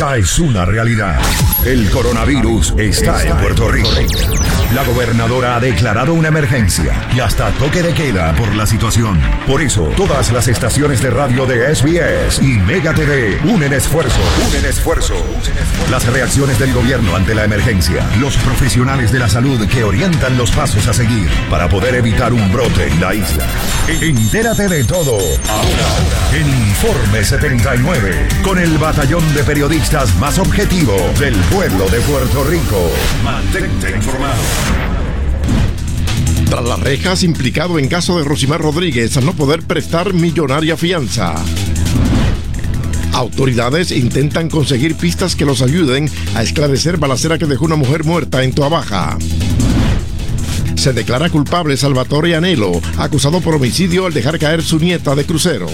ya es una realidad. El coronavirus está en Puerto Rico. La gobernadora ha declarado una emergencia y hasta toque de queda por la situación. Por eso, todas las estaciones de radio de SBS y Mega TV unen esfuerzo, unen esfuerzo. Las reacciones del gobierno ante la emergencia, los profesionales de la salud que orientan los pasos a seguir para poder evitar un brote en la isla. Entérate de todo ahora en Informe 79 con el batallón de periodistas más objetivo del pueblo de Puerto Rico. Mantente informado. Tras las rejas, implicado en caso de Rosimar Rodríguez al no poder prestar millonaria fianza. Autoridades intentan conseguir pistas que los ayuden a esclarecer balacera que dejó una mujer muerta en Tuabaja. Se declara culpable Salvatore Anelo, acusado por homicidio al dejar caer su nieta de crucero.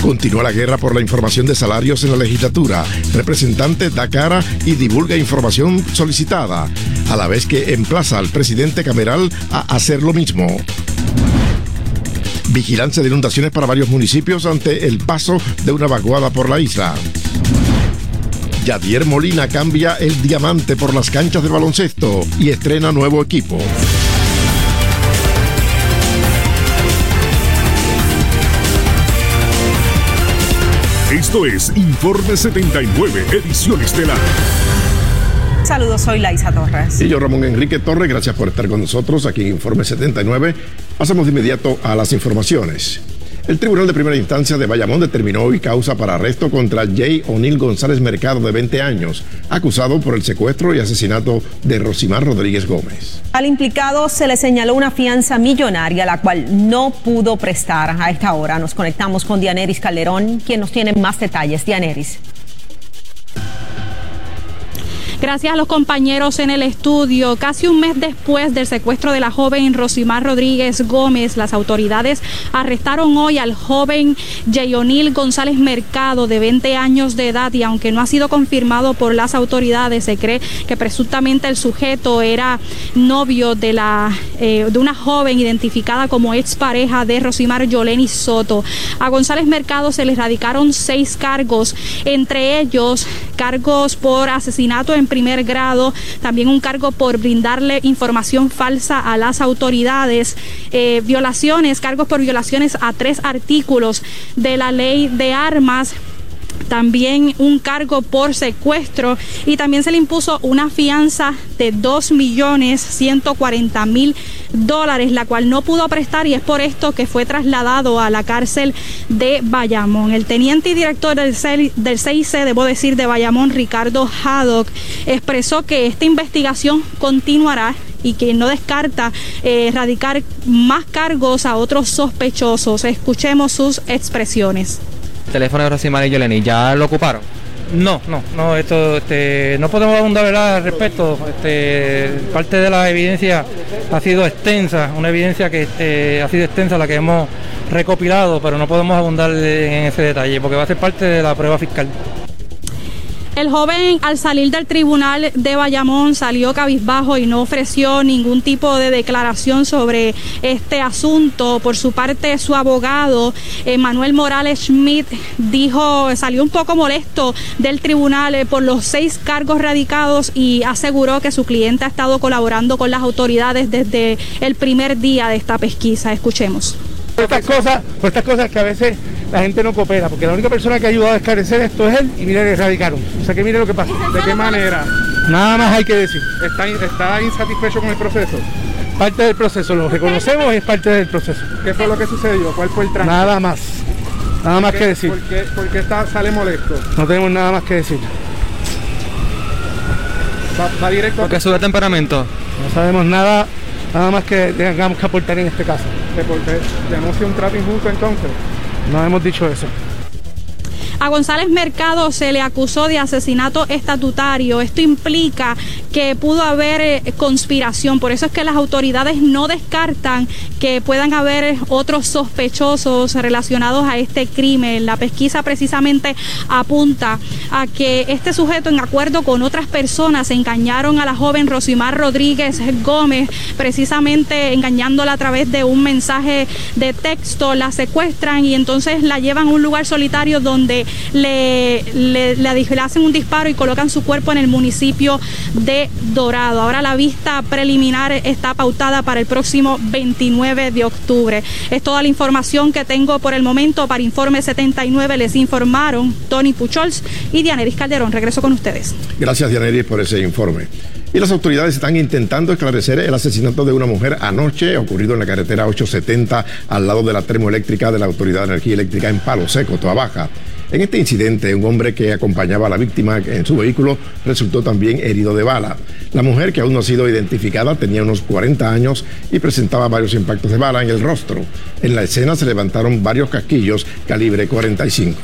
Continúa la guerra por la información de salarios en la legislatura. Representante da cara y divulga información solicitada, a la vez que emplaza al presidente Cameral a hacer lo mismo. Vigilancia de inundaciones para varios municipios ante el paso de una vaguada por la isla. Yadier Molina cambia el diamante por las canchas de baloncesto y estrena nuevo equipo. Esto es Informe 79, edición estelar. Saludos, soy Laisa Torres. Y yo, Ramón Enrique Torres, gracias por estar con nosotros aquí en Informe 79. Pasamos de inmediato a las informaciones. El Tribunal de Primera Instancia de Bayamón determinó hoy causa para arresto contra Jay O'Neill González Mercado, de 20 años, acusado por el secuestro y asesinato de Rosimar Rodríguez Gómez. Al implicado se le señaló una fianza millonaria, la cual no pudo prestar a esta hora. Nos conectamos con Dianeris Calderón, quien nos tiene más detalles. Dianeris. Gracias a los compañeros en el estudio. Casi un mes después del secuestro de la joven Rosimar Rodríguez Gómez, las autoridades arrestaron hoy al joven Jayonil González Mercado, de 20 años de edad, y aunque no ha sido confirmado por las autoridades, se cree que presuntamente el sujeto era novio de, la, eh, de una joven identificada como expareja de Rosimar Yoleni Soto. A González Mercado se le radicaron seis cargos, entre ellos cargos por asesinato en primer grado, también un cargo por brindarle información falsa a las autoridades, eh, violaciones, cargos por violaciones a tres artículos de la ley de armas también un cargo por secuestro y también se le impuso una fianza de 2 millones 140 mil dólares, la cual no pudo prestar y es por esto que fue trasladado a la cárcel de Bayamón. El teniente y director del, CIC, debo decir, de Bayamón, Ricardo Haddock, expresó que esta investigación continuará y que no descarta eh, erradicar más cargos a otros sospechosos. Escuchemos sus expresiones teléfono de Rosimar y Yoleni, ¿ya lo ocuparon? No, no, no, esto, este, no podemos abundar al respecto. Este, parte de la evidencia ha sido extensa, una evidencia que este, ha sido extensa la que hemos recopilado, pero no podemos abundar en ese detalle porque va a ser parte de la prueba fiscal. El joven al salir del tribunal de Bayamón salió cabizbajo y no ofreció ningún tipo de declaración sobre este asunto. Por su parte, su abogado, Manuel Morales Schmidt, dijo, salió un poco molesto del tribunal eh, por los seis cargos radicados y aseguró que su cliente ha estado colaborando con las autoridades desde el primer día de esta pesquisa. Escuchemos. Estas cosas, estas cosas que a veces la gente no coopera, porque la única persona que ha ayudado a esclarecer esto es él y mire, le erradicaron. O sea que mire lo que pasa. ¿De qué manera? Nada más hay que decir. ¿Está, está insatisfecho con el proceso? Parte del proceso, lo reconocemos y es parte del proceso. ¿Qué fue lo que sucedió? ¿Cuál fue el tránsito? Nada más. Nada más que decir. ¿Por qué, está, sale molesto? No tenemos nada más que decir. Va, directo. ¿Por qué sube temperamento? No sabemos nada, nada más que tengamos que aportar en este caso. Porque denuncia un trato injusto entonces. No hemos dicho eso. A González Mercado se le acusó de asesinato estatutario. Esto implica que pudo haber eh, conspiración. Por eso es que las autoridades no descartan que puedan haber otros sospechosos relacionados a este crimen. La pesquisa precisamente apunta a que este sujeto, en acuerdo con otras personas, engañaron a la joven Rosimar Rodríguez Gómez, precisamente engañándola a través de un mensaje de texto, la secuestran y entonces la llevan a un lugar solitario donde le, le, hacen un disparo y colocan su cuerpo en el municipio de Dorado. Ahora la vista preliminar está pautada para el próximo 29 de octubre. Es toda la información que tengo por el momento. Para Informe 79 les informaron Tony Puchols y Dianeris Calderón. Regreso con ustedes. Gracias, Dianeris, por ese informe. Y las autoridades están intentando esclarecer el asesinato de una mujer anoche ocurrido en la carretera 870 al lado de la termoeléctrica de la Autoridad de Energía Eléctrica en Palo Seco, Toa Baja. En este incidente, un hombre que acompañaba a la víctima en su vehículo resultó también herido de bala. La mujer, que aún no ha sido identificada, tenía unos 40 años y presentaba varios impactos de bala en el rostro. En la escena se levantaron varios casquillos calibre 45.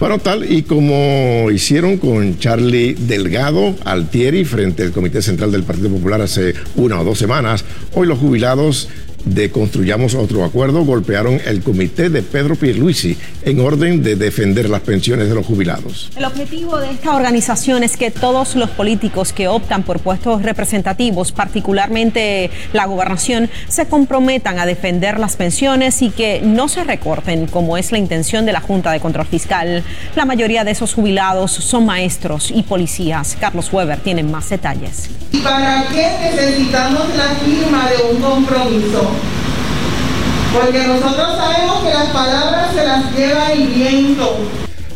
Bueno, tal y como hicieron con Charlie Delgado Altieri frente al Comité Central del Partido Popular hace una o dos semanas, hoy los jubilados de Construyamos Otro Acuerdo golpearon el comité de Pedro Pierluisi en orden de defender las pensiones de los jubilados. El objetivo de esta organización es que todos los políticos que optan por puestos representativos, particularmente la gobernación, se comprometan a defender las pensiones y que no se recorten, como es la intención de la Junta de Control Fiscal. La mayoría de esos jubilados son maestros y policías. Carlos Weber tiene más detalles. ¿Y para qué necesitamos la firma de un compromiso? Porque nosotros sabemos que las palabras se las lleva el viento.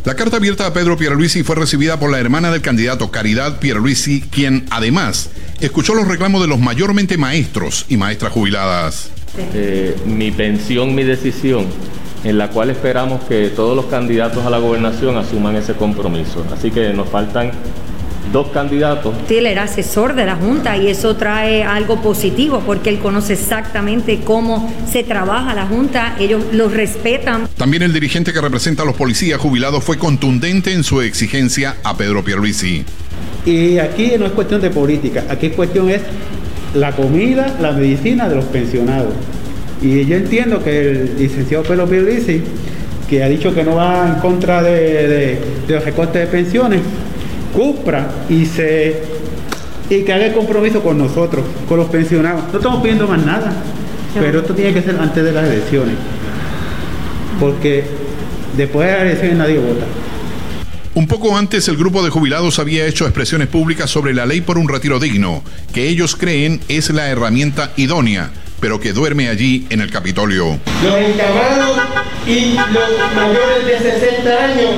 La carta abierta a Pedro Pierluisi fue recibida por la hermana del candidato Caridad Pierluisi, quien además escuchó los reclamos de los mayormente maestros y maestras jubiladas. Eh, mi pensión, mi decisión, en la cual esperamos que todos los candidatos a la gobernación asuman ese compromiso. Así que nos faltan dos candidatos. Él era asesor de la Junta y eso trae algo positivo porque él conoce exactamente cómo se trabaja la Junta, ellos lo respetan. También el dirigente que representa a los policías jubilados fue contundente en su exigencia a Pedro Pierluisi. Y aquí no es cuestión de política, aquí es cuestión es la comida, la medicina de los pensionados. Y yo entiendo que el licenciado Pedro Pierluisi, que ha dicho que no va en contra de, de, de los recortes de pensiones, cumpla y se y que haga el compromiso con nosotros, con los pensionados. No estamos pidiendo más nada, pero esto tiene que ser antes de las elecciones, porque después de las elecciones nadie vota. Un poco antes, el grupo de jubilados había hecho expresiones públicas sobre la ley por un retiro digno, que ellos creen es la herramienta idónea, pero que duerme allí en el Capitolio. Los encamados y los mayores de 60 años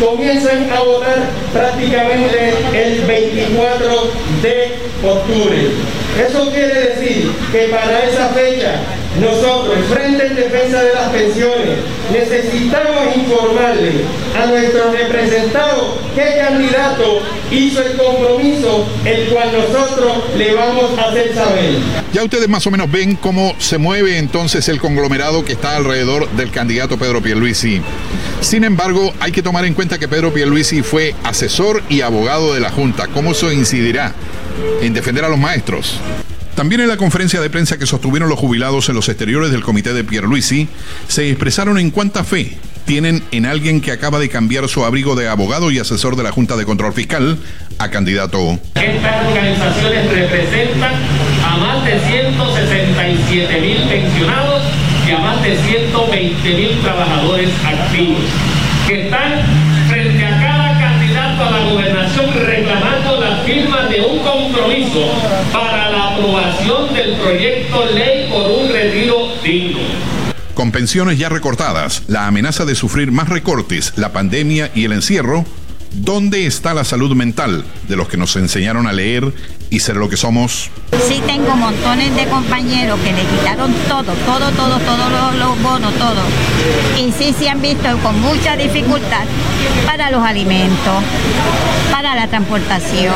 comienzan a votar prácticamente el 24 de octubre. Eso quiere decir que para esa fecha nosotros, el Frente en Defensa de las Pensiones, necesitamos informarle a nuestros representados qué candidato hizo el compromiso, el cual nosotros le vamos a hacer saber. Ya ustedes más o menos ven cómo se mueve entonces el conglomerado que está alrededor del candidato Pedro Pierluisi. Sin embargo, hay que tomar en cuenta que Pedro Pierluisi fue asesor y abogado de la Junta. ¿Cómo eso incidirá en defender a los maestros? También en la conferencia de prensa que sostuvieron los jubilados en los exteriores del comité de Pierluisi, se expresaron en cuánta fe tienen en alguien que acaba de cambiar su abrigo de abogado y asesor de la Junta de Control Fiscal a candidato. Estas organizaciones representan a más de 167 mil pensionados y a más de 120 mil trabajadores activos que están frente a cada candidato la gobernación reclamando la firma de un compromiso para la aprobación del proyecto ley por un retiro digno. Con pensiones ya recortadas, la amenaza de sufrir más recortes, la pandemia y el encierro, ¿dónde está la salud mental de los que nos enseñaron a leer y ser lo que somos. Sí tengo montones de compañeros que le quitaron todo, todo, todo, todos los, los, bonos, todo. Y sí se han visto con mucha dificultad para los alimentos, para la transportación,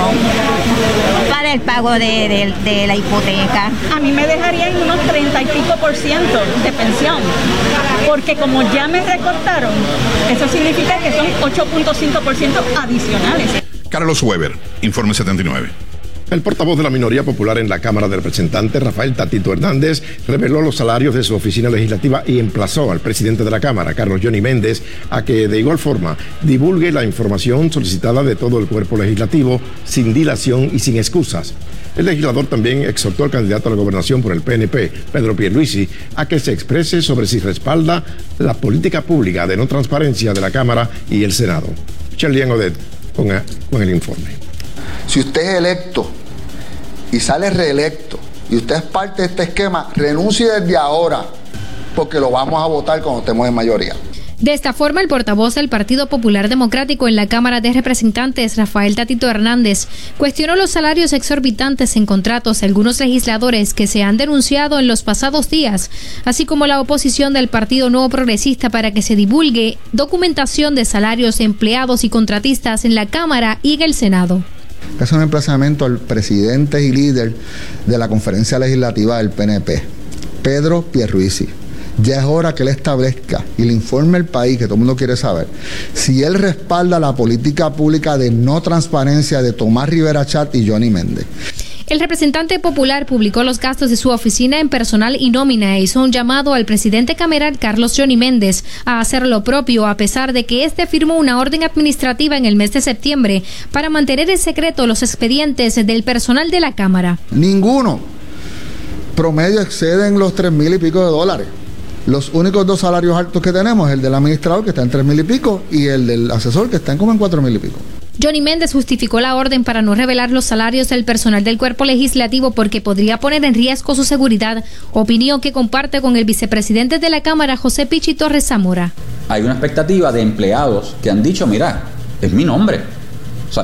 para el pago de, de la hipoteca. A mí me dejarían unos 30 y pico por ciento de pensión, porque como ya me recortaron, eso significa que son 8.5 ciento adicionales. Carlos Weber, Informe 79. El portavoz de la minoría popular en la Cámara de Representantes, Rafael Tatito Hernández, reveló los salarios de su oficina legislativa y emplazó al presidente de la Cámara, Carlos Johnny Méndez, a que de igual forma divulgue la información solicitada de todo el cuerpo legislativo sin dilación y sin excusas. El legislador también exhortó al candidato a la gobernación por el PNP, Pedro Pierluisi, a que se exprese sobre si respalda la política pública de no transparencia de la Cámara y el Senado. Charlian Odet con, el informe. Si usted es electo y sale reelecto y usted es parte de este esquema, renuncie desde ahora, porque lo vamos a votar cuando estemos en mayoría. De esta forma, el portavoz del Partido Popular Democrático en la Cámara de Representantes, Rafael Tatito Hernández, cuestionó los salarios exorbitantes en contratos de algunos legisladores que se han denunciado en los pasados días, así como la oposición del Partido Nuevo Progresista para que se divulgue documentación de salarios empleados y contratistas en la Cámara y en el Senado. Es un emplazamiento al presidente y líder de la conferencia legislativa del PNP, Pedro Pierruisi ya es hora que él establezca y le informe al país, que todo el mundo quiere saber, si él respalda la política pública de no transparencia de Tomás Rivera Chat y Johnny Méndez. El representante popular publicó los gastos de su oficina en personal y nómina e hizo un llamado al presidente cameral Carlos Johnny Méndez a hacer lo propio a pesar de que este firmó una orden administrativa en el mes de septiembre para mantener en secreto los expedientes del personal de la Cámara. Ninguno promedio exceden los tres mil y pico de dólares. Los únicos dos salarios altos que tenemos el del administrador, que está en tres mil y pico, y el del asesor, que está en como en cuatro mil y pico. Johnny Méndez justificó la orden para no revelar los salarios del personal del cuerpo legislativo porque podría poner en riesgo su seguridad, opinión que comparte con el vicepresidente de la Cámara, José Pichi Torres Zamora. Hay una expectativa de empleados que han dicho, mira, es mi nombre,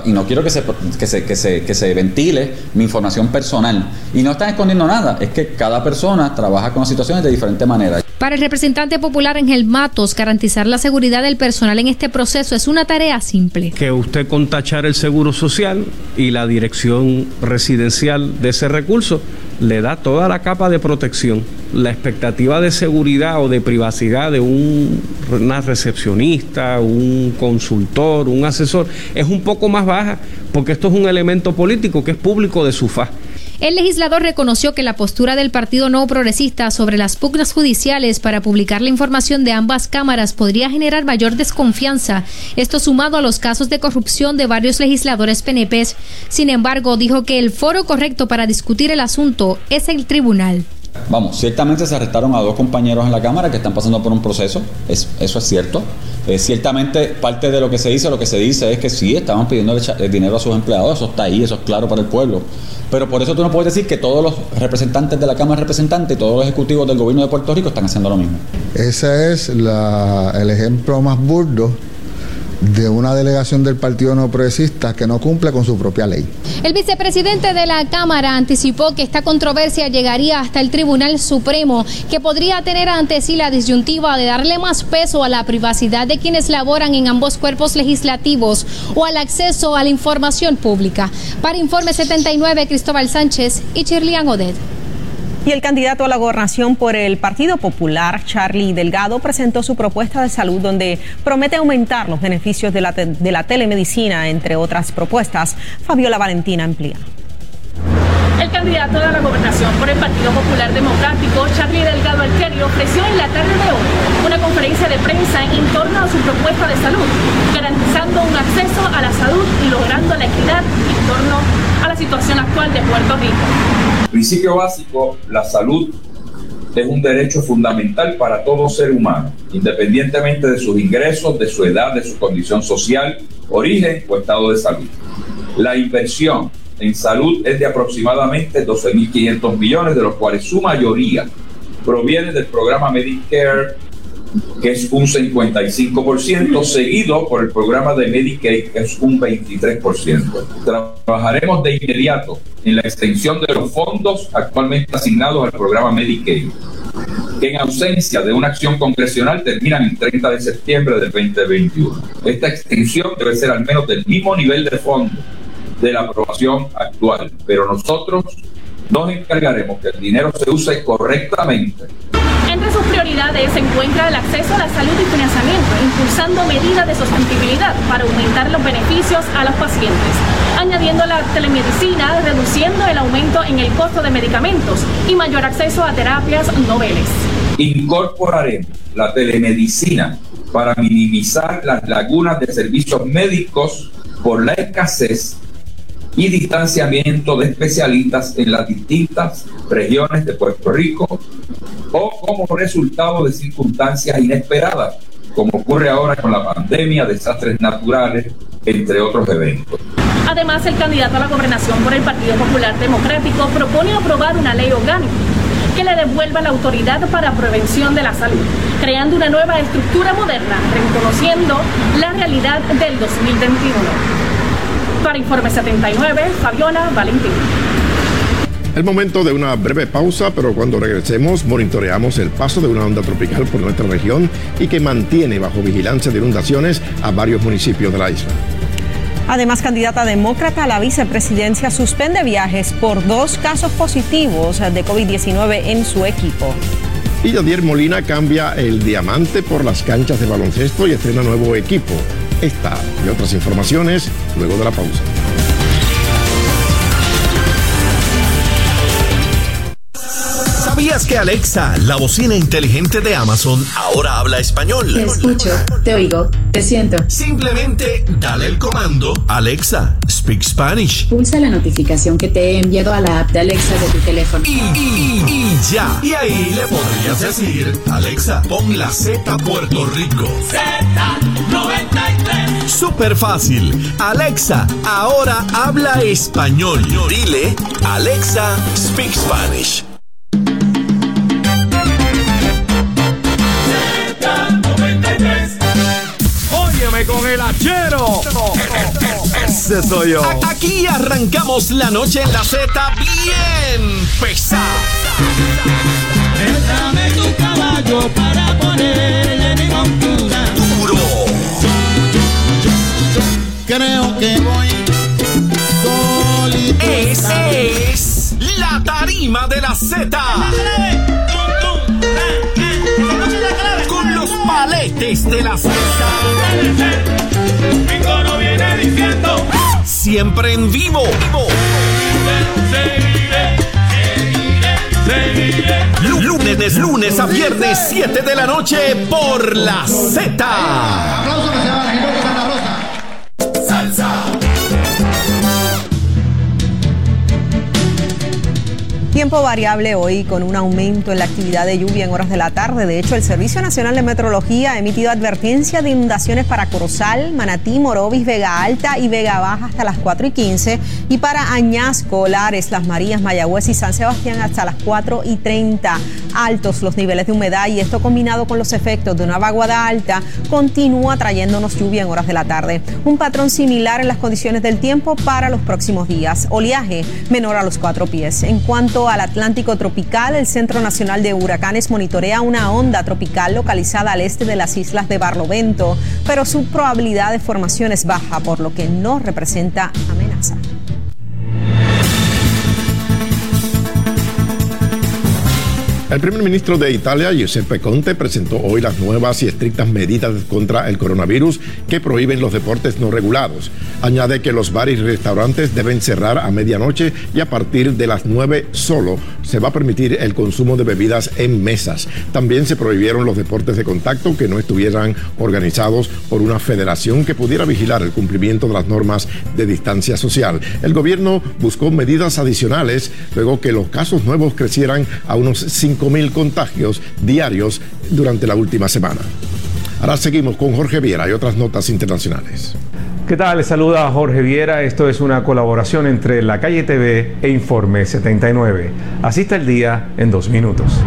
y no quiero que se, ventile mi información personal. Y no están escondiendo nada, es que cada persona trabaja con situaciones de diferente manera. Para el representante popular Ángel Matos, garantizar la seguridad del personal en este proceso es una tarea simple. Que usted contachar el seguro social y la dirección residencial de ese recurso le da toda la capa de protección. La expectativa de seguridad o de privacidad de un, una recepcionista, un consultor, un asesor, es un poco más baja, porque esto es un elemento político que es público de su faz. El legislador reconoció que la postura del Partido No Progresista sobre las pugnas judiciales para publicar la información de ambas cámaras podría generar mayor desconfianza, esto sumado a los casos de corrupción de varios legisladores PNPs. Sin embargo, dijo que el foro correcto para discutir el asunto es el tribunal. Vamos, ciertamente se arrestaron a dos compañeros en la Cámara que están pasando por un proceso, eso es cierto. Ciertamente parte de lo que se dice, lo que se dice es que sí, estaban pidiendo dinero a sus empleados, eso está ahí, eso es claro para el pueblo. Pero por eso tú no puedes decir que todos los representantes de la Cámara de Representantes y todos los ejecutivos del gobierno de Puerto Rico están haciendo lo mismo. Ese es el ejemplo más burdo de una delegación del Partido No Progresista que no cumple con su propia ley. El vicepresidente de la Cámara anticipó que esta controversia llegaría hasta el Tribunal Supremo, que podría tener ante sí la disyuntiva de darle más peso a la privacidad de quienes laboran en ambos cuerpos legislativos o al acceso a la información pública. Para Informe 79, Cristóbal Sánchez y Chirlian Odet. Y el candidato a la gobernación por el Partido Popular, Charlie Delgado, presentó su propuesta de salud donde promete aumentar los beneficios de la, telemedicina, entre otras propuestas. Fabiola Valentina amplía. El candidato a la gobernación por el Partido Popular Democrático, Charlie Delgado Alterio, ofreció en la tarde de hoy una conferencia de prensa en torno a su propuesta de salud, garantizando un acceso a la salud y logrando la equidad en torno a la situación actual de Puerto Rico. Principio básico, la salud es un derecho fundamental para todo ser humano, independientemente de sus ingresos, de su edad, de su condición social, origen o estado de salud. La inversión en salud es de aproximadamente 12.500 millones, de los cuales su mayoría proviene del programa Medicare, que es un 55%, seguido por el programa de Medicaid, que es un 23%. Trabajaremos de inmediato en la extensión de los fondos actualmente asignados al programa Medicaid, que en ausencia de una acción congresional terminan el 30 de septiembre del 2021. Esta extensión debe ser al menos del mismo nivel de fondo de la aprobación actual, pero nosotros nos encargaremos que el dinero se use correctamente entre sus prioridades se encuentra el acceso a la salud y financiamiento, impulsando medidas de sostenibilidad para aumentar los beneficios a los pacientes, añadiendo la telemedicina, reduciendo el aumento en el costo de medicamentos y mayor acceso a terapias noveles. Incorporaremos la telemedicina para minimizar las lagunas de servicios médicos por la escasez y distanciamiento de especialistas en las distintas regiones de Puerto Rico o como resultado de circunstancias inesperadas, como ocurre ahora con la pandemia, desastres naturales, entre otros eventos. Además, el candidato a la gobernación por el Partido Popular Democrático propone aprobar una ley orgánica que le devuelva la autoridad para prevención de la salud, creando una nueva estructura moderna, reconociendo la realidad del 2021. Para Informe 79, Fabiola Valentín. El momento de una breve pausa, pero cuando regresemos monitoreamos el paso de una onda tropical por nuestra región y que mantiene bajo vigilancia de inundaciones a varios municipios de la isla. Además, candidata demócrata a la vicepresidencia suspende viajes por dos casos positivos de COVID-19 en su equipo. Y Yadier Molina cambia el diamante por las canchas de baloncesto y estrena nuevo equipo. Esta y otras informaciones luego de la pausa. ¿Sabías que Alexa, la bocina inteligente de Amazon, ahora habla español? Te escucho, te oigo, te siento. Simplemente dale el comando Alexa, speak Spanish. Pulsa la notificación que te he enviado a la app de Alexa de tu teléfono. Y, ya. Y ahí le podrías decir, Alexa, pon la Z Puerto Rico. Z93. Súper fácil. Alexa, ahora habla español. Dile, Alexa, speak Spanish. Ese soy yo. Aquí arrancamos la noche en la Z bien pesada. Déjame tu caballo para ponerle mi montura. Duro. Creo que voy solito. Esa es la tarima de la Z. Con los paletes de la Z. Mi coro viene diciendo. Siempre en vivo. Lunes, lunes a viernes, 7 de la noche por la Z. Tiempo variable hoy con un aumento en la actividad de lluvia en horas de la tarde. De hecho, el Servicio Nacional de Meteorología ha emitido advertencia de inundaciones para Corozal, Manatí, Morovis, Vega Alta y Vega Baja hasta las 4 y 15 y para Añasco, Lares, Las Marías, Mayagüez y San Sebastián hasta las 4 y 30. Altos los niveles de humedad y esto combinado con los efectos de una vaguada alta continúa trayéndonos lluvia en horas de la tarde. Un patrón similar en las condiciones del tiempo para los próximos días. Oleaje menor a los 4 pies. En cuanto al Atlántico tropical, el Centro Nacional de Huracanes monitorea una onda tropical localizada al este de las islas de Barlovento, pero su probabilidad de formación es baja, por lo que no representa amenaza. El primer ministro de Italia, Giuseppe Conte, presentó hoy las nuevas y estrictas medidas contra el coronavirus que prohíben los deportes no regulados. Añade que los bares y restaurantes deben cerrar a medianoche y a partir de las 9 solo se va a permitir el consumo de bebidas en mesas. También se prohibieron los deportes de contacto que no estuvieran organizados por una federación que pudiera vigilar el cumplimiento de las normas de distancia social. El gobierno buscó medidas adicionales luego que los casos nuevos crecieran a unos 5 mil contagios diarios durante la última semana. Ahora seguimos con Jorge Viera y otras notas internacionales. ¿Qué tal? Les saluda Jorge Viera. Esto es una colaboración entre La Calle TV e Informe 79. Así está el día en dos minutos.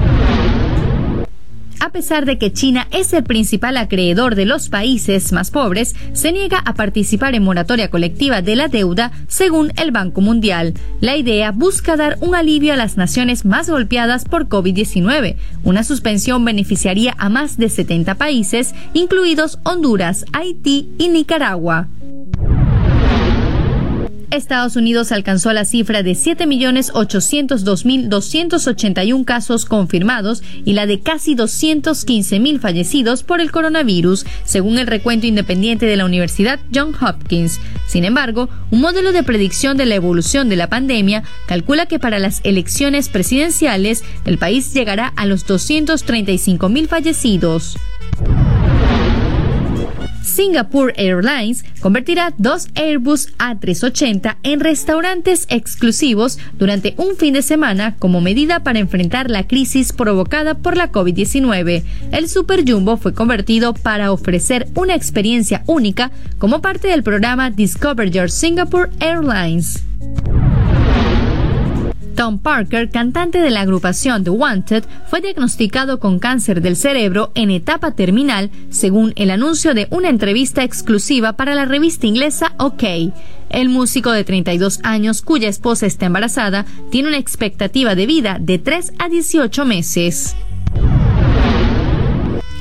A pesar de que China es el principal acreedor de los países más pobres, se niega a participar en moratoria colectiva de la deuda, según el Banco Mundial. La idea busca dar un alivio a las naciones más golpeadas por COVID-19. Una suspensión beneficiaría a más de 70 países, incluidos Honduras, Haití y Nicaragua. Estados Unidos alcanzó la cifra de 7.802.281 casos confirmados y la de casi 215.000 fallecidos por el coronavirus, según el recuento independiente de la Universidad Johns Hopkins. Sin embargo, un modelo de predicción de la evolución de la pandemia calcula que para las elecciones presidenciales el país llegará a los 235.000 fallecidos. Singapore Airlines convertirá dos Airbus A380 en restaurantes exclusivos durante un fin de semana como medida para enfrentar la crisis provocada por la COVID-19. El Super Jumbo fue convertido para ofrecer una experiencia única como parte del programa Discover Your Singapore Airlines. Tom Parker, cantante de la agrupación The Wanted, fue diagnosticado con cáncer del cerebro en etapa terminal, según el anuncio de una entrevista exclusiva para la revista inglesa OK. El músico de 32 años, cuya esposa está embarazada, tiene una expectativa de vida de 3 a 18 meses.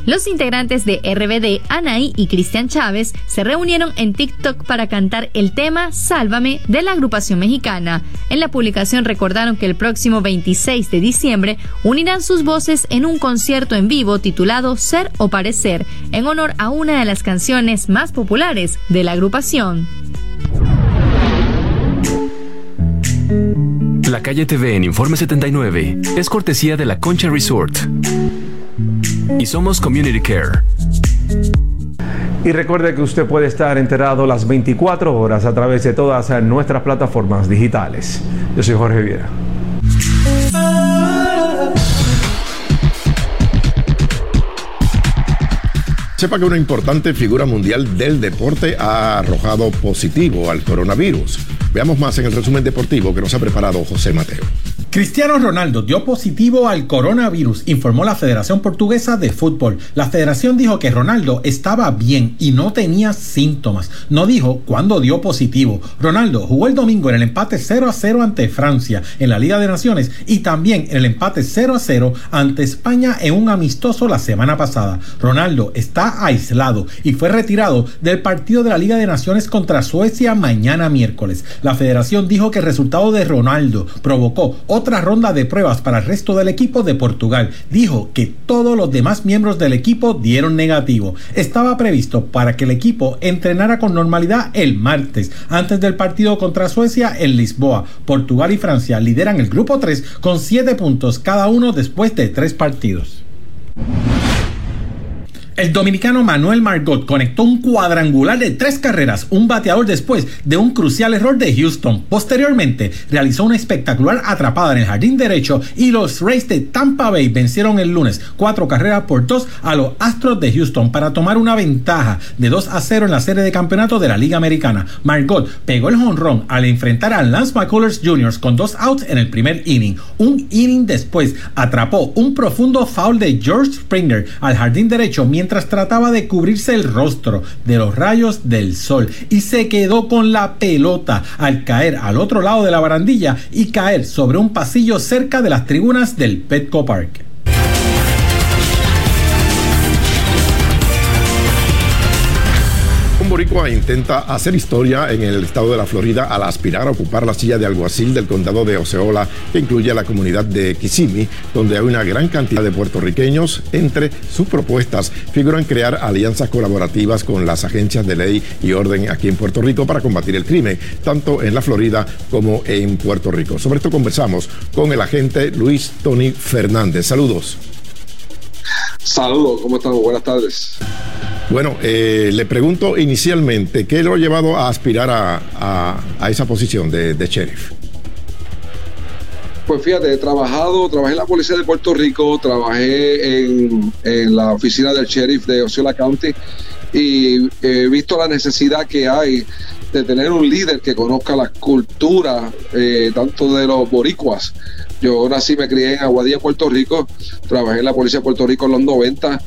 Los integrantes de RBD, Anaí y Cristian Chávez, se reunieron en TikTok para cantar el tema Sálvame de la agrupación mexicana. En la publicación recordaron que el próximo 26 de diciembre unirán sus voces en un concierto en vivo titulado Ser o Parecer, en honor a una de las canciones más populares de la agrupación. La calle TV en Informe 79 es cortesía de la Concha Resort y somos Community Care. Y recuerde que usted puede estar enterado las 24 horas a través de todas nuestras plataformas digitales. Yo soy Jorge Viera. Sepa que una importante figura mundial del deporte ha arrojado positivo al coronavirus. Veamos más en el resumen deportivo que nos ha preparado José Mateo. Cristiano Ronaldo dio positivo al coronavirus, informó la Federación Portuguesa de Fútbol. La federación dijo que Ronaldo estaba bien y no tenía síntomas. No dijo cuándo dio positivo. Ronaldo jugó el domingo en el empate 0 a 0 ante Francia en la Liga de Naciones y también en el empate 0 a 0 ante España en un amistoso la semana pasada. Ronaldo está aislado y fue retirado del partido de la Liga de Naciones contra Suecia mañana miércoles. La federación dijo que el resultado de Ronaldo provocó otra ronda de pruebas para el resto del equipo de Portugal. Dijo que todos los demás miembros del equipo dieron negativo. Estaba previsto para que el equipo entrenara con normalidad el martes, antes del partido contra Suecia en Lisboa. Portugal y Francia lideran el grupo 3 con 7 puntos cada uno después de tres partidos. El dominicano Manuel Margot conectó un cuadrangular de tres carreras, un bateador después de un crucial error de Houston. Posteriormente, realizó una espectacular atrapada en el jardín derecho y los Rays de Tampa Bay vencieron el lunes cuatro carreras por dos a los Astros de Houston para tomar una ventaja de 2 a 0 en la serie de campeonato de la Liga Americana. Margot pegó el jonrón al enfrentar a Lance McCullers Jr. con dos outs en el primer inning. Un inning después atrapó un profundo foul de George Springer al jardín derecho mientras trataba de cubrirse el rostro de los rayos del sol y se quedó con la pelota al caer al otro lado de la barandilla y caer sobre un pasillo cerca de las tribunas del Petco Park. Boricua intenta hacer historia en el estado de la Florida al aspirar a ocupar la silla de alguacil del condado de Oceola, que incluye a la comunidad de Kissimmee, donde hay una gran cantidad de puertorriqueños. Entre sus propuestas figuran crear alianzas colaborativas con las agencias de ley y orden aquí en Puerto Rico para combatir el crimen, tanto en la Florida como en Puerto Rico. Sobre esto conversamos con el agente Luis Tony Fernández. Saludos. Saludos, ¿cómo estamos? Buenas tardes. Bueno, eh, le pregunto inicialmente, ¿qué lo ha llevado a aspirar a, esa posición de, sheriff? Pues fíjate, he trabajado, trabajé en la Policía de Puerto Rico, trabajé en, la oficina del sheriff de Osceola County y he visto la necesidad que hay de tener un líder que conozca la cultura eh, tanto de los boricuas Yo nací, me crié en Aguadilla, Puerto Rico, trabajé en la Policía de Puerto Rico en los 90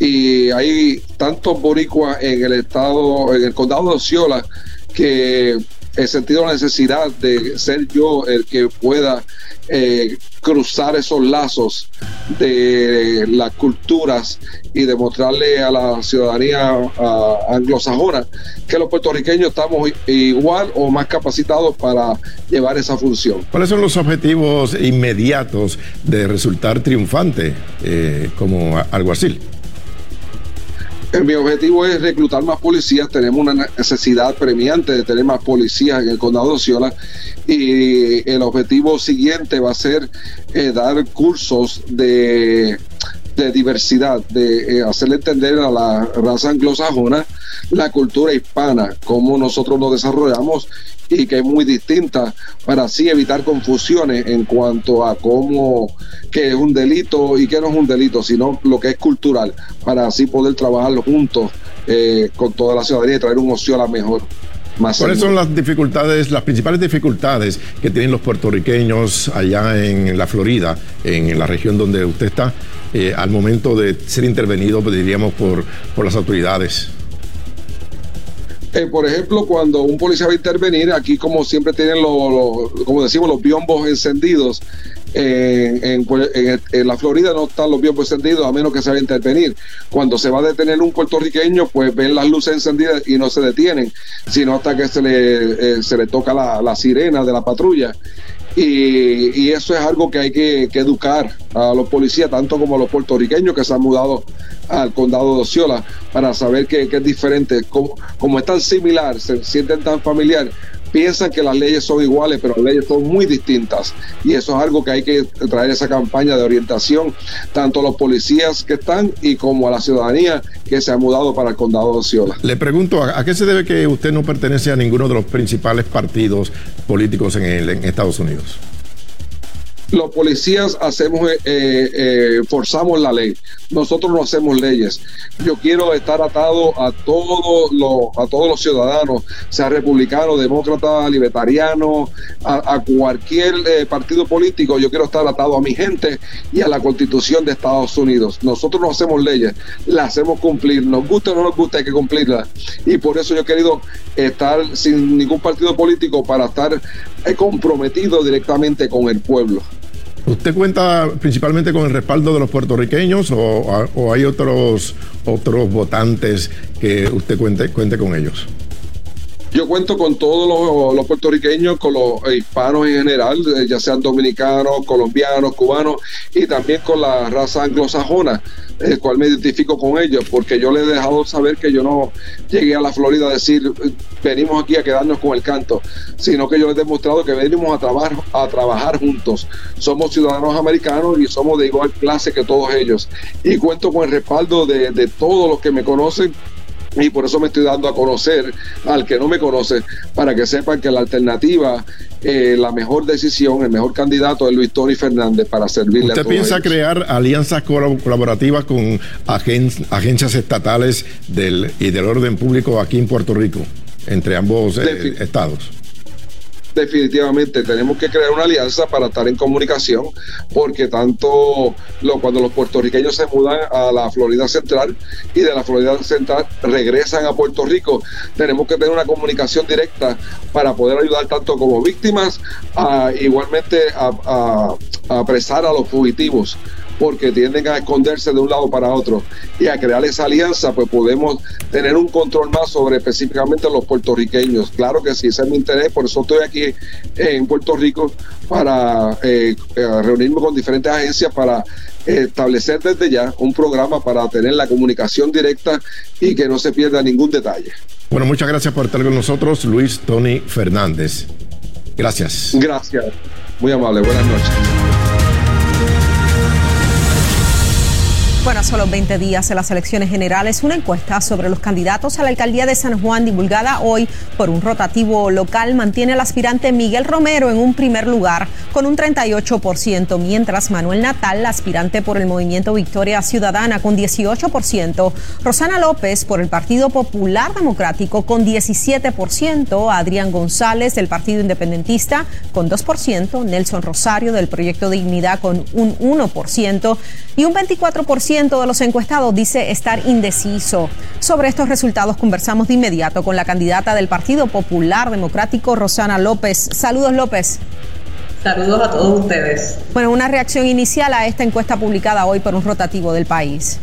y hay tantos boricuas en el estado, en el condado de Osceola, que he sentido la necesidad de ser yo el que pueda eh, cruzar esos lazos de las culturas y demostrarle a la ciudadanía anglosajona que los puertorriqueños estamos igual o más capacitados para llevar esa función. ¿Cuáles son los objetivos inmediatos de resultar triunfante eh, como alguacil? Mi objetivo es reclutar más policías. Tenemos una necesidad premiante de tener más policías en el condado de Osceola y el objetivo siguiente va a ser eh, dar cursos de de diversidad, de eh, hacerle entender a la raza anglosajona la cultura hispana, cómo nosotros nos desarrollamos y que es muy distinta para así evitar confusiones en cuanto a cómo que es un delito y que no es un delito, sino lo que es cultural, para así poder trabajar juntos eh, con toda la ciudadanía y traer un a mejor. ¿Cuáles son las dificultades, las principales dificultades que tienen los puertorriqueños allá en la Florida, en la región donde usted está, eh, al momento de ser intervenido, pues, diríamos, por, por las autoridades? Eh, por ejemplo, cuando un policía va a intervenir, aquí como siempre tienen los, como decimos, los biombos encendidos, en, la Florida no están los biombos encendidos a menos que se vaya a intervenir. Cuando se va a detener un puertorriqueño, pues ven las luces encendidas y no se detienen, sino hasta que se le, eh, se le toca la, la sirena de la patrulla. Y, eso es algo que hay que, educar a los policías, tanto como a los puertorriqueños que se han mudado al condado de Osceola, para saber que, es diferente. Como, como es tan similar, se sienten tan familiar, piensan que las leyes son iguales, pero las leyes son muy distintas. Y eso es algo que hay que traer esa campaña de orientación, tanto a los policías que están y como a la ciudadanía que se ha mudado para el condado de Osceola. Le pregunto, ¿a qué se debe que usted no pertenece a ninguno de los principales partidos políticos en, en Estados Unidos? Los policías hacemos, eh, eh, forzamos la ley. Nosotros no hacemos leyes. Yo quiero estar atado a todos los, a todos los ciudadanos, sea republicano, demócrata, libertariano, a, cualquier eh, partido político. Yo quiero estar atado a mi gente y a la Constitución de Estados Unidos. Nosotros no hacemos leyes, las hacemos cumplir. Nos gusta o no nos gusta, hay que cumplirlas. Y por eso yo he querido estar sin ningún partido político para estar comprometido directamente con el pueblo. ¿Usted cuenta principalmente con el respaldo de los puertorriqueños o, hay otros, otros votantes que usted cuente, cuente con ellos? Yo cuento con todos los, puertorriqueños, con los hispanos en general, eh, ya sean dominicanos, colombianos, cubanos y también con la raza anglosajona, el cual me identifico con ellos, porque yo les he dejado saber que yo no llegué a la Florida a decir venimos aquí a quedarnos con el canto, sino que yo les he demostrado que venimos a, trabajar a trabajar juntos. Somos ciudadanos americanos y somos de igual clase que todos ellos. Y cuento con el respaldo de todos los que me conocen y por eso me estoy dando a conocer al que no me conoce, para que sepan que la alternativa, eh, la mejor decisión, el mejor candidato es Luis Tony Fernández para servirle ¿Usted a piensa crear alianzas colaborativas con agencias estatales del, y del orden público aquí en Puerto Rico, entre ambos eh, estados? Definitivamente tenemos que crear una alianza para estar en comunicación, porque tanto cuando los puertorriqueños se mudan a la Florida Central y de la Florida Central regresan a Puerto Rico, tenemos que tener una comunicación directa para poder ayudar tanto como víctimas, a, igualmente a apresar a los fugitivos porque tienden a esconderse de un lado para otro y a crear esa alianza, pues podemos tener un control más sobre específicamente los puertorriqueños. Claro que sí, ese es mi interés, por eso estoy aquí en Puerto Rico para eh, eh, reunirme con diferentes agencias para establecer desde ya un programa para tener la comunicación directa y que no se pierda ningún detalle. Bueno, muchas gracias por estar con nosotros, Luis Tony Fernández. Gracias. Gracias. Muy amable. Buenas noches. Bueno, solo 20 días de las elecciones generales, una encuesta sobre los candidatos a la alcaldía de San Juan divulgada hoy por un rotativo local mantiene al aspirante Miguel Romero en un primer lugar con un 38%, mientras Manuel Natal, aspirante por el movimiento Victoria Ciudadana con 18%, Rosana López por el Partido Popular Democrático con 17%, Adrián González del Partido Independentista con 2%, Nelson Rosario del Proyecto Dignidad con un 1% y un 24% de los encuestados dice estar indeciso. Sobre estos resultados conversamos de inmediato con la candidata del Partido Popular Democrático, Rosana López. Saludos, López. Saludos a todos ustedes. Bueno, una reacción inicial a esta encuesta publicada hoy por un rotativo del país.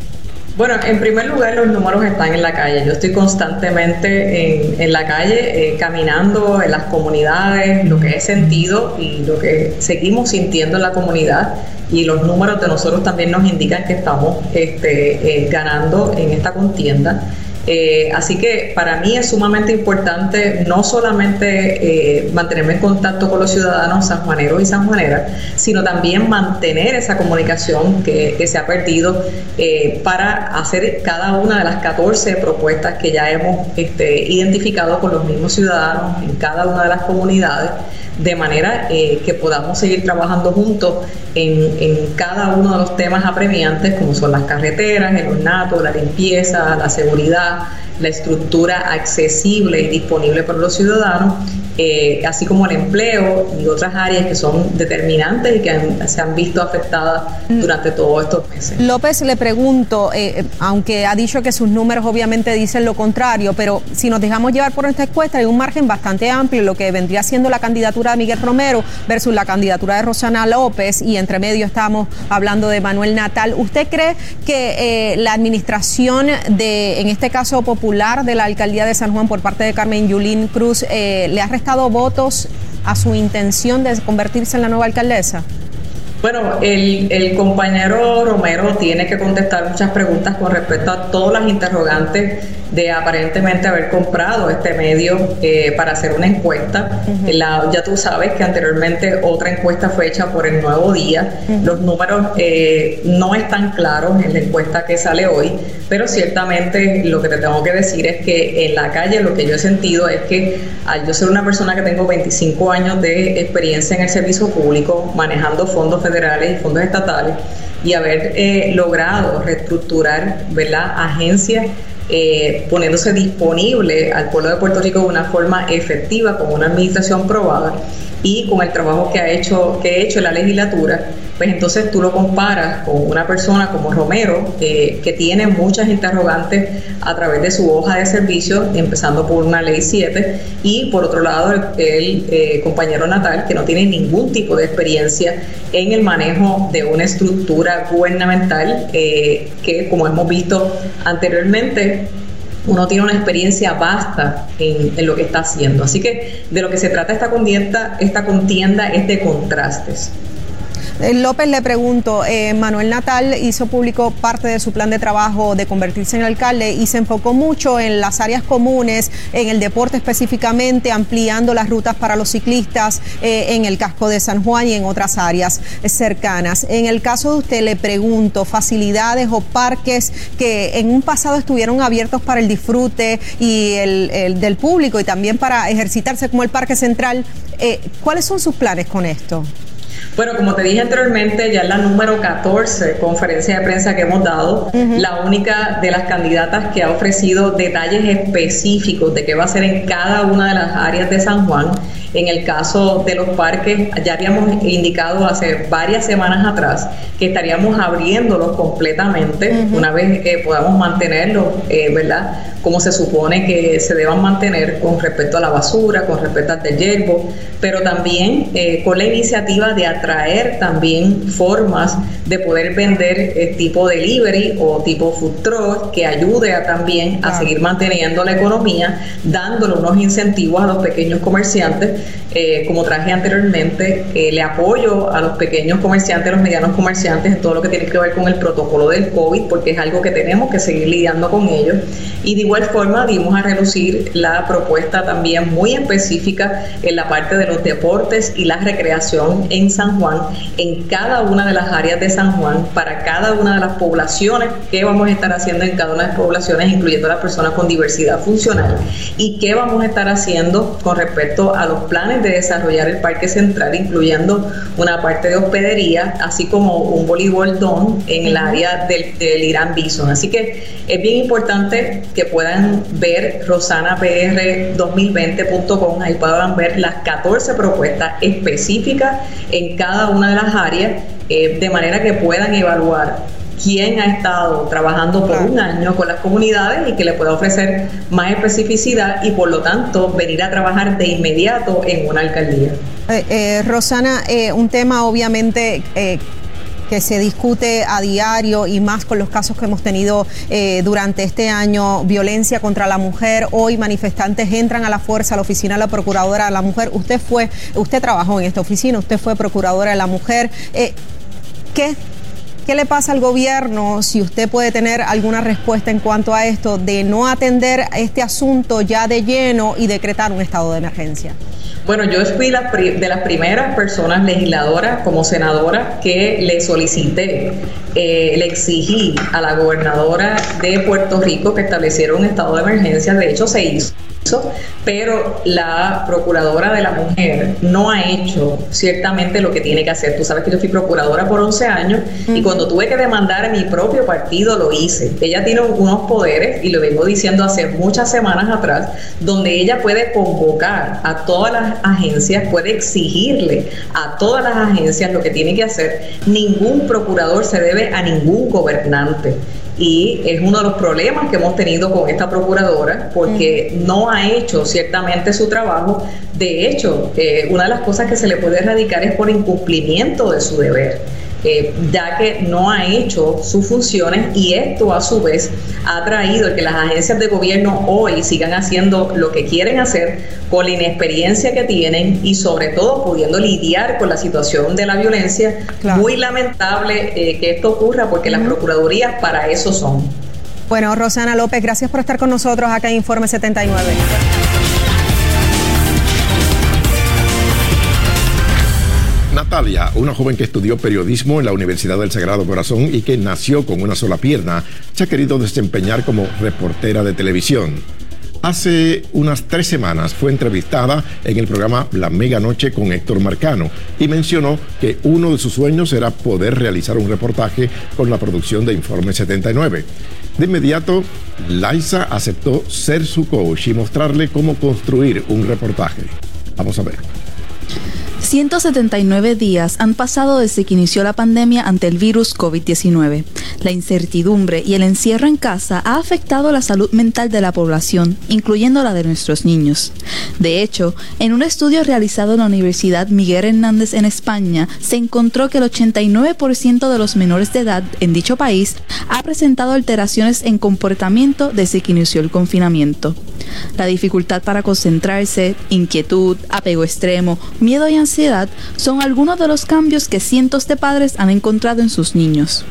Bueno, en primer lugar, los números están en la calle. Yo estoy constantemente en, la calle, eh, caminando en las comunidades, lo que he sentido y lo que seguimos sintiendo en la comunidad. Y los números de nosotros también nos indican que estamos este, eh, ganando en esta contienda. Eh, así que para mí es sumamente importante no solamente eh, mantenerme en contacto con los ciudadanos sanjuaneros y sanjuaneras, sino también mantener esa comunicación que, se ha perdido eh, para hacer cada una de las 14 propuestas que ya hemos este, identificado con los mismos ciudadanos en cada una de las comunidades de manera que podamos seguir trabajando juntos en, cada uno de los temas apremiantes, como son las carreteras, el ornato, la limpieza, la seguridad, uh, la estructura accesible y disponible para los ciudadanos eh, así como el empleo y otras áreas que son determinantes y que se han visto afectadas mm. durante todos estos meses. López, le pregunto, eh, aunque ha dicho que sus números obviamente dicen lo contrario, pero si nos dejamos llevar por esta encuesta, hay un margen bastante amplio, lo que vendría siendo la candidatura de Miguel Romero versus la candidatura de Rosana López, y entre medio estamos hablando de Manuel Natal. ¿Usted cree que eh, la administración de, en este caso popular, de la alcaldía de San Juan por parte de Carmen Yulín Cruz, le ha dado votos a su intención de convertirse en la nueva alcaldesa? Bueno, el, el, compañero Romero tiene que contestar muchas preguntas con respecto a todas las interrogantes de aparentemente haber comprado este medio eh, para hacer una encuesta. la, ya tú sabes que anteriormente otra encuesta fue hecha por el Nuevo Día. Los números eh, no están claros en la encuesta que sale hoy, pero ciertamente lo que te tengo que decir es que en la calle lo que yo he sentido es que al yo ser una persona que tengo 25 años de experiencia en el servicio público, manejando fondos federales y fondos estatales, y haber eh, logrado reestructurar ¿verdad? agencias eh, poniéndose disponible al pueblo de Puerto Rico de una forma efectiva, con una administración probada y con el trabajo que ha hecho, que ha hecho la legislatura, pues entonces tú lo comparas con una persona como Romero, que tiene muchas interrogantes a través de su hoja de servicio, empezando por una ley 7, y por otro lado el, eh, compañero Natal, que no tiene ningún tipo de experiencia en el manejo de una estructura gubernamental eh, que, como hemos visto anteriormente, uno tiene una experiencia vasta en, lo que está haciendo. Así que de lo que se trata esta contienda, esta contienda es de contrastes. Eh, López le pregunto, eh, Manuel Natal hizo público parte de su plan de trabajo de convertirse en alcalde y se enfocó mucho en las áreas comunes, en el deporte específicamente, ampliando las rutas para los ciclistas eh, en el casco de San Juan y en otras áreas cercanas. En el caso de usted le pregunto, facilidades o parques que en un pasado estuvieron abiertos para el disfrute y el, del público y también para ejercitarse como el Parque Central, ¿cuáles son sus planes con esto? Bueno, como te dije anteriormente, ya es la número 14 conferencia de prensa que hemos dado, la única de las candidatas que ha ofrecido detalles específicos de qué va a ser en cada una de las áreas de San Juan. En el caso de los parques, ya habíamos indicado hace varias semanas atrás que estaríamos abriéndolos completamente una vez que podamos mantenerlos, eh, ¿verdad? Como se supone que se deban mantener con respecto a la basura, con respecto al yerbo, pero también eh, con la iniciativa de atraer también formas de poder vender eh, tipo delivery o tipo food truck que ayude a, también a seguir manteniendo la economía, dándole unos incentivos a los pequeños comerciantes eh, como traje anteriormente, le apoyo a los pequeños comerciantes, a los medianos comerciantes en todo lo que tiene que ver con el protocolo del COVID, porque es algo que tenemos que seguir lidiando con ellos. Y de igual forma dimos a reducir la propuesta también muy específica en la parte de los deportes y la recreación en San Juan, en cada una de las áreas de San Juan, para cada una de las poblaciones, que vamos a estar haciendo en cada una de las poblaciones, incluyendo las personas con diversidad funcional, y qué vamos a estar haciendo con respecto a los planes de desarrollar el Parque Central, incluyendo una parte de hospedería, así como un voleibol don en el área del, del Irán Bison. Así que es bien importante que puedan ver rosanapr2020.com, ahí puedan ver las 14 propuestas específicas en cada una de las áreas, eh, de manera que puedan evaluar quién ha estado trabajando por un año con las comunidades y que le pueda ofrecer más especificidad y por lo tanto venir a trabajar de inmediato en una alcaldía. Eh, eh, Rosana, un tema obviamente que se discute a diario y más con los casos que hemos tenido eh, durante este año, violencia contra la mujer. Hoy manifestantes entran a la fuerza a la oficina de la Procuradora de la Mujer. Usted fue, usted trabajó en esta oficina, usted fue Procuradora de la Mujer. Eh, ¿Qué ¿Qué le pasa al gobierno, si usted puede tener alguna respuesta en cuanto a esto, de no atender este asunto ya de lleno y decretar un estado de emergencia? Bueno, yo fui de las primeras personas legisladoras como senadora que le solicité, eh, le exigí a la gobernadora de Puerto Rico que estableciera un estado de emergencia. De hecho, se hizo pero la procuradora de la mujer no ha hecho ciertamente lo que tiene que hacer. Tú sabes que yo fui procuradora por 11 años y cuando tuve que demandar a mi propio partido lo hice. Ella tiene unos poderes, y lo vengo diciendo hace muchas semanas atrás, donde ella puede convocar a todas las agencias, puede exigirle a todas las agencias lo que tiene que hacer. Ningún procurador se debe a ningún gobernante y es uno de los problemas que hemos tenido con esta procuradora porque no ha hecho ciertamente su trabajo. De hecho, eh, una de las cosas que se le puede erradicar es por incumplimiento de su deber ya que no ha hecho sus funciones y esto a su vez ha traído que las agencias de gobierno hoy sigan haciendo lo que quieren hacer con la inexperiencia que tienen y sobre todo pudiendo lidiar con la situación de la violencia. Muy lamentable eh, que esto ocurra porque las procuradurías para eso son. Bueno, Rosana López, gracias por estar con nosotros acá en Informe 79. Natalia, una joven que estudió periodismo en la Universidad del Sagrado Corazón y que nació con una sola pierna, se ha querido desempeñar como reportera de televisión. Hace unas tres semanas fue entrevistada en el programa La Mega Noche con Héctor Marcano y mencionó que uno de sus sueños era poder realizar un reportaje con la producción de Informe 79. De inmediato, Liza aceptó ser su coach y mostrarle cómo construir un reportaje. Vamos a ver. 179 días han pasado desde que inició la pandemia ante el virus COVID-19. La incertidumbre y el encierro en casa ha afectado la salud mental de la población, incluyendo la de nuestros niños. De hecho, en un estudio realizado en la Universidad Miguel Hernández en España, se encontró que el 89% de los menores de edad en dicho país ha presentado alteraciones en comportamiento desde que inició el confinamiento. La dificultad para concentrarse, inquietud, apego extremo, miedo y ansiedad son algunos de los cambios que cientos de padres han encontrado en sus niños.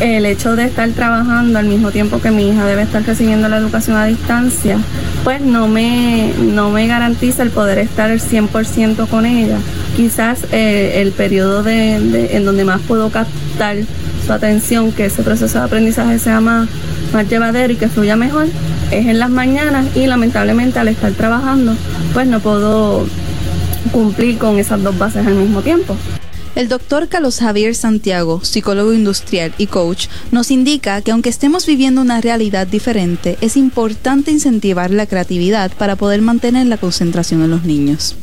El hecho de estar trabajando al mismo tiempo que mi hija debe estar recibiendo la educación a distancia, pues no me, no me garantiza el poder estar el 100% con ella. Quizás eh, el periodo de, en donde más puedo captar su atención, que ese proceso de aprendizaje sea más, más llevadero y que fluya mejor, es en las mañanas y lamentablemente al estar trabajando, pues no puedo cumplir con esas dos bases al mismo tiempo. El doctor Carlos Javier Santiago, psicólogo industrial y coach, nos indica que aunque estemos viviendo una realidad diferente, es importante incentivar la creatividad para poder mantener la concentración en los niños.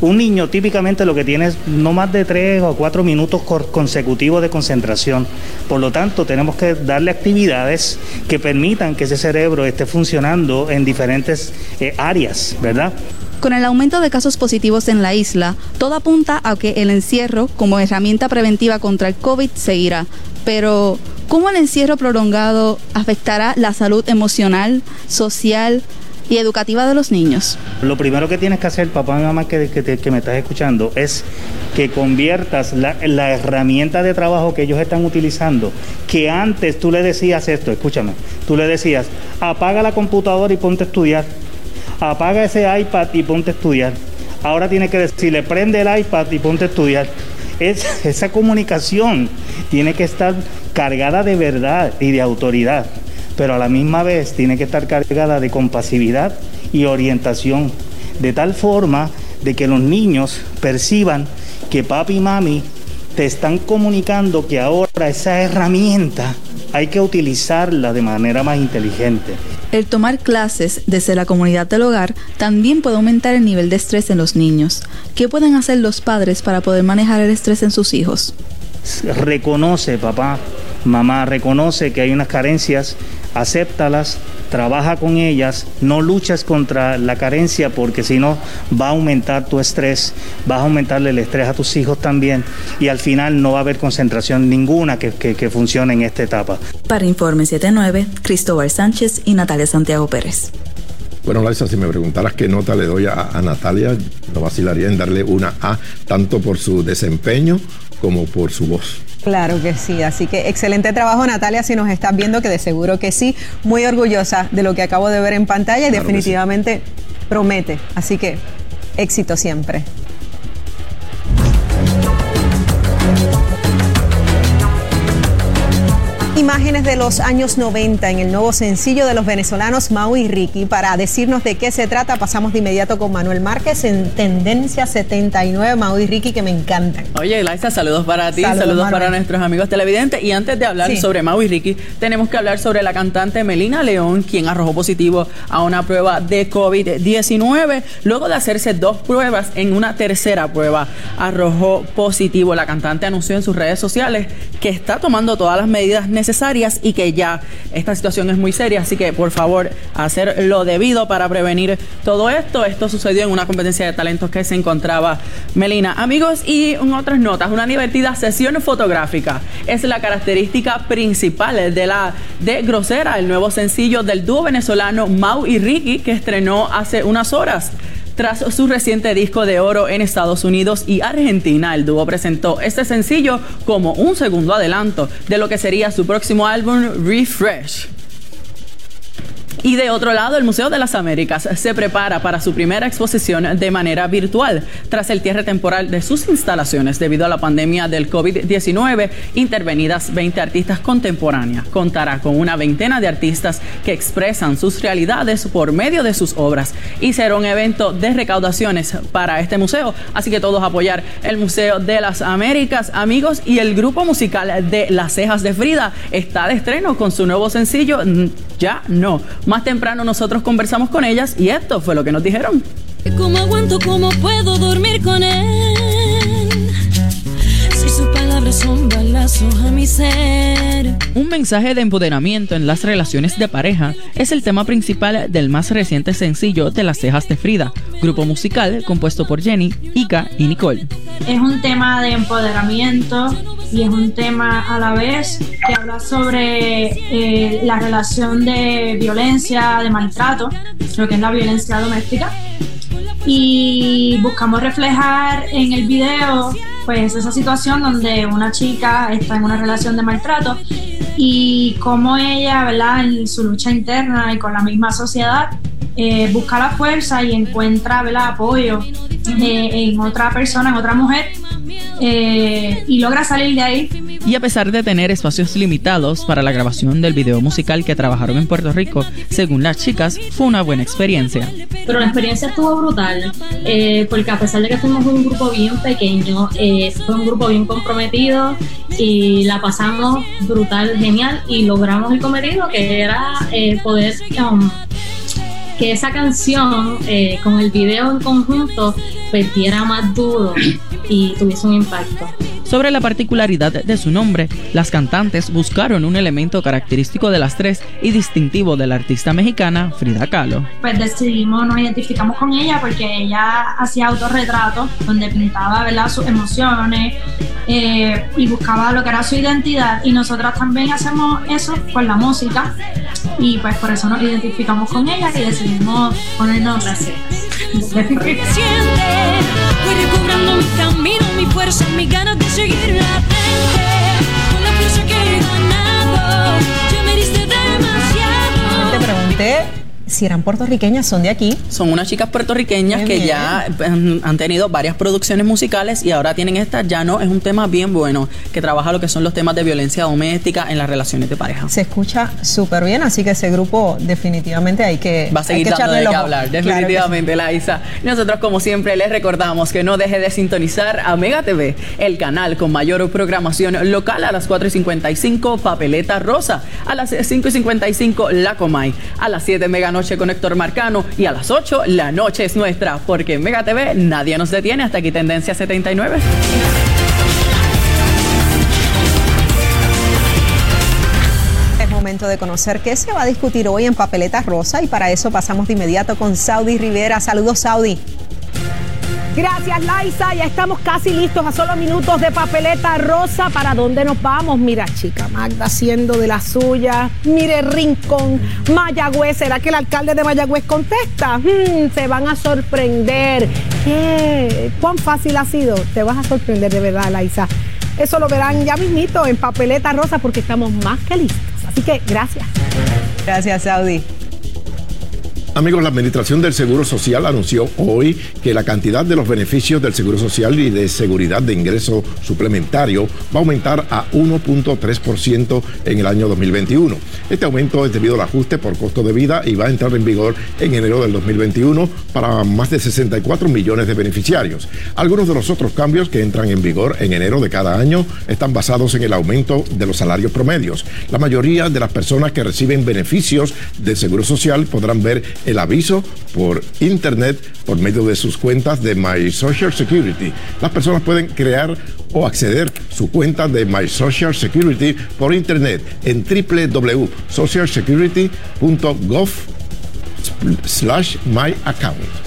Un niño típicamente lo que tiene es no más de tres o cuatro minutos consecutivos de concentración. Por lo tanto, tenemos que darle actividades que permitan que ese cerebro esté funcionando en diferentes eh, áreas, ¿verdad? Con el aumento de casos positivos en la isla, todo apunta a que el encierro como herramienta preventiva contra el COVID seguirá. Pero, ¿cómo el encierro prolongado afectará la salud emocional, social y educativa de los niños. Lo primero que tienes que hacer, papá y mamá que, me estás escuchando, es que conviertas la, la, herramienta de trabajo que ellos están utilizando, que antes tú le decías esto, escúchame, tú le decías, apaga la computadora y ponte a estudiar, apaga ese iPad y ponte a estudiar. Ahora tiene que decirle, prende el iPad y ponte a estudiar. Es, esa comunicación tiene que estar cargada de verdad y de autoridad pero a la misma vez tiene que estar cargada de compasividad y orientación, de tal forma de que los niños perciban que papi y mami te están comunicando que ahora esa herramienta hay que utilizarla de manera más inteligente. El tomar clases desde la comunidad del hogar también puede aumentar el nivel de estrés en los niños. ¿Qué pueden hacer los padres para poder manejar el estrés en sus hijos? Reconoce, papá, mamá, reconoce que hay unas carencias acéptalas, trabaja con ellas, no luchas contra la carencia porque si no va a aumentar tu estrés, vas a aumentarle el estrés a tus hijos también y al final no va a haber concentración ninguna que, funcione en esta etapa. Para Informe 79, Cristóbal Sánchez y Natalia Santiago Pérez. Bueno, Larisa, si me preguntaras qué nota le doy a, a Natalia, no vacilaría en darle una A, tanto por su desempeño como por su voz. Claro que sí, así que excelente trabajo Natalia, si nos estás viendo, que de seguro que sí, muy orgullosa de lo que acabo de ver en pantalla y definitivamente promete, así que éxito siempre. Imágenes de los años 90 en el nuevo sencillo de los venezolanos Mau y Ricky. Para decirnos de qué se trata, pasamos de inmediato con Manuel Márquez en Tendencia 79, Mau y Ricky, que me encantan. Oye, Laisa, saludos para ti, saludos, para nuestros amigos televidentes. Y antes de hablar sobre Mau y Ricky, tenemos que hablar sobre la cantante Melina León, quien arrojó positivo a una prueba de COVID-19. Luego de hacerse dos pruebas, en una tercera prueba arrojó positivo. La cantante anunció en sus redes sociales que está tomando todas las medidas y que ya esta situación es muy seria, así que por favor hacer lo debido para prevenir todo esto. Esto sucedió en una competencia de talentos que se encontraba Melina. Amigos, y en otras notas, una divertida sesión fotográfica es la característica principal de la de Grosera, el nuevo sencillo del dúo venezolano Mau y Ricky que estrenó hace unas horas. Tras su reciente disco de oro en Estados Unidos y Argentina, el dúo presentó este sencillo como un segundo adelanto de lo que sería su próximo álbum Refresh. Y de otro lado, el Museo de las Américas se prepara para su primera exposición de manera virtual tras el cierre temporal de sus instalaciones debido a la pandemia del COVID-19. Intervenidas 20 artistas contemporáneas. Contará con una veintena de artistas que expresan sus realidades por medio de sus obras y será un evento de recaudaciones para este museo. Así que todos apoyar el Museo de las Américas, amigos, y el grupo musical de Las Cejas de Frida está de estreno con su nuevo sencillo Ya No más temprano nosotros conversamos con ellas y esto fue lo que nos dijeron. ¿Cómo aguanto? ¿Cómo puedo dormir con él? Palabras son balazos a mi ser. Un mensaje de empoderamiento en las relaciones de pareja es el tema principal del más reciente sencillo de Las Cejas de Frida, grupo musical compuesto por Jenny, Ika y Nicole. Es un tema de empoderamiento y es un tema a la vez que habla sobre eh, la relación de violencia, de maltrato, lo que es la violencia doméstica. Y buscamos reflejar en el video pues esa situación donde una chica está en una relación de maltrato y cómo ella, ¿verdad? En su lucha interna y con la misma sociedad, eh, busca la fuerza y encuentra ¿verdad? apoyo eh, en otra persona, en otra mujer eh, y logra salir de ahí. Y a pesar de tener espacios limitados para la grabación del video musical que trabajaron en Puerto Rico, según las chicas, fue una buena experiencia. Pero la experiencia estuvo brutal, eh, porque a pesar de que fuimos un grupo bien pequeño, eh, fue un grupo bien comprometido y la pasamos brutal, genial, y logramos el cometido que era poder um, que esa canción con el video en conjunto perdiera más duro y tuviese un impacto. Sobre la particularidad de su nombre, las cantantes buscaron un elemento característico de las tres y distintivo de la artista mexicana Frida Kahlo. Pues decidimos, nos identificamos con ella porque ella hacía autorretratos donde pintaba ¿verdad? sus emociones eh, y buscaba lo que era su identidad y nosotras también hacemos eso con la música y pues por eso nos identificamos con ella y decidimos ponernos las Voy recobrando mi camino, mi fuerza, mi ganas de seguir la frente. Con la fuerza que he ganado, ya me diste demasiado. Te pregunté si eran puertorriqueñas, son de aquí. Son unas chicas puertorriqueñas Muy que bien. ya han, han tenido varias producciones musicales y ahora tienen esta. Ya no, es un tema bien bueno que trabaja lo que son los temas de violencia doméstica en las relaciones de pareja. Se escucha súper bien, así que ese grupo definitivamente hay que Va a seguir dando de qué hablar, Claro sí. definitivamente, Laisa. Nosotros, como siempre, les recordamos que no deje de sintonizar a Mega TV, el canal con mayor programación local a las 4 y 55, Papeleta Rosa, a las 5 y 55, La Comay, a las 7, Mega Noche con Héctor Marcano y a las 8, La Noche es Nuestra, porque en Mega TV nadie nos detiene hasta aquí Tendencia 79. Es momento de conocer qué se va a discutir hoy en Papeleta Rosa y para eso pasamos de inmediato con Saudi Rivera. Saludos, Saudi. Gracias, Laisa. Ya estamos casi listos a solo minutos de papeleta rosa. ¿Para dónde nos vamos? Mira, chica Magda haciendo de la suya. Mire, Rincón, Mayagüez. ¿Será que el alcalde de Mayagüez contesta? Hmm, se van a sorprender. ¿Qué? ¿Cuán fácil ha sido? Te vas a sorprender de verdad, Laisa. Eso lo verán ya mismito en papeleta rosa porque estamos más que listos. Así que gracias. Gracias, Saudi. Amigos, la Administración del Seguro Social anunció hoy que la cantidad de los beneficios del Seguro Social y de seguridad de ingreso suplementario va a aumentar a 1.3% en el año 2021. Este aumento es debido al ajuste por costo de vida y va a entrar en vigor en enero del 2021 para más de 64 millones de beneficiarios. Algunos de los otros cambios que entran en vigor en enero de cada año están basados en el aumento de los salarios promedios. La mayoría de las personas que reciben beneficios del Seguro Social podrán ver el aviso por internet por medio de sus cuentas de My Social Security. Las personas pueden crear o acceder su cuenta de My Social Security por internet en www.socialsecurity.gov slash my account.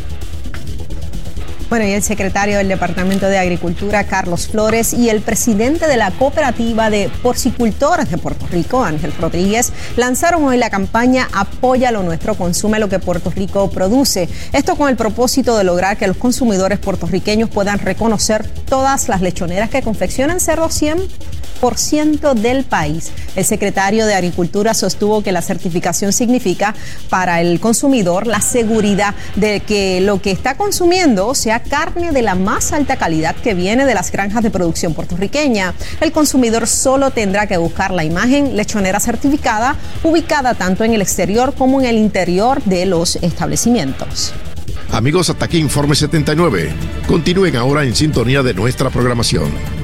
Bueno, y el secretario del Departamento de Agricultura, Carlos Flores, y el presidente de la Cooperativa de Porcicultores de Puerto Rico, Ángel Rodríguez, lanzaron hoy la campaña Apoya lo nuestro, consume lo que Puerto Rico produce. Esto con el propósito de lograr que los consumidores puertorriqueños puedan reconocer todas las lechoneras que confeccionan cerdo 100 del país. El secretario de Agricultura sostuvo que la certificación significa para el consumidor la seguridad de que lo que está consumiendo sea carne de la más alta calidad que viene de las granjas de producción puertorriqueña. El consumidor solo tendrá que buscar la imagen lechonera certificada ubicada tanto en el exterior como en el interior de los establecimientos. Amigos, hasta aquí Informe 79. Continúen ahora en sintonía de nuestra programación.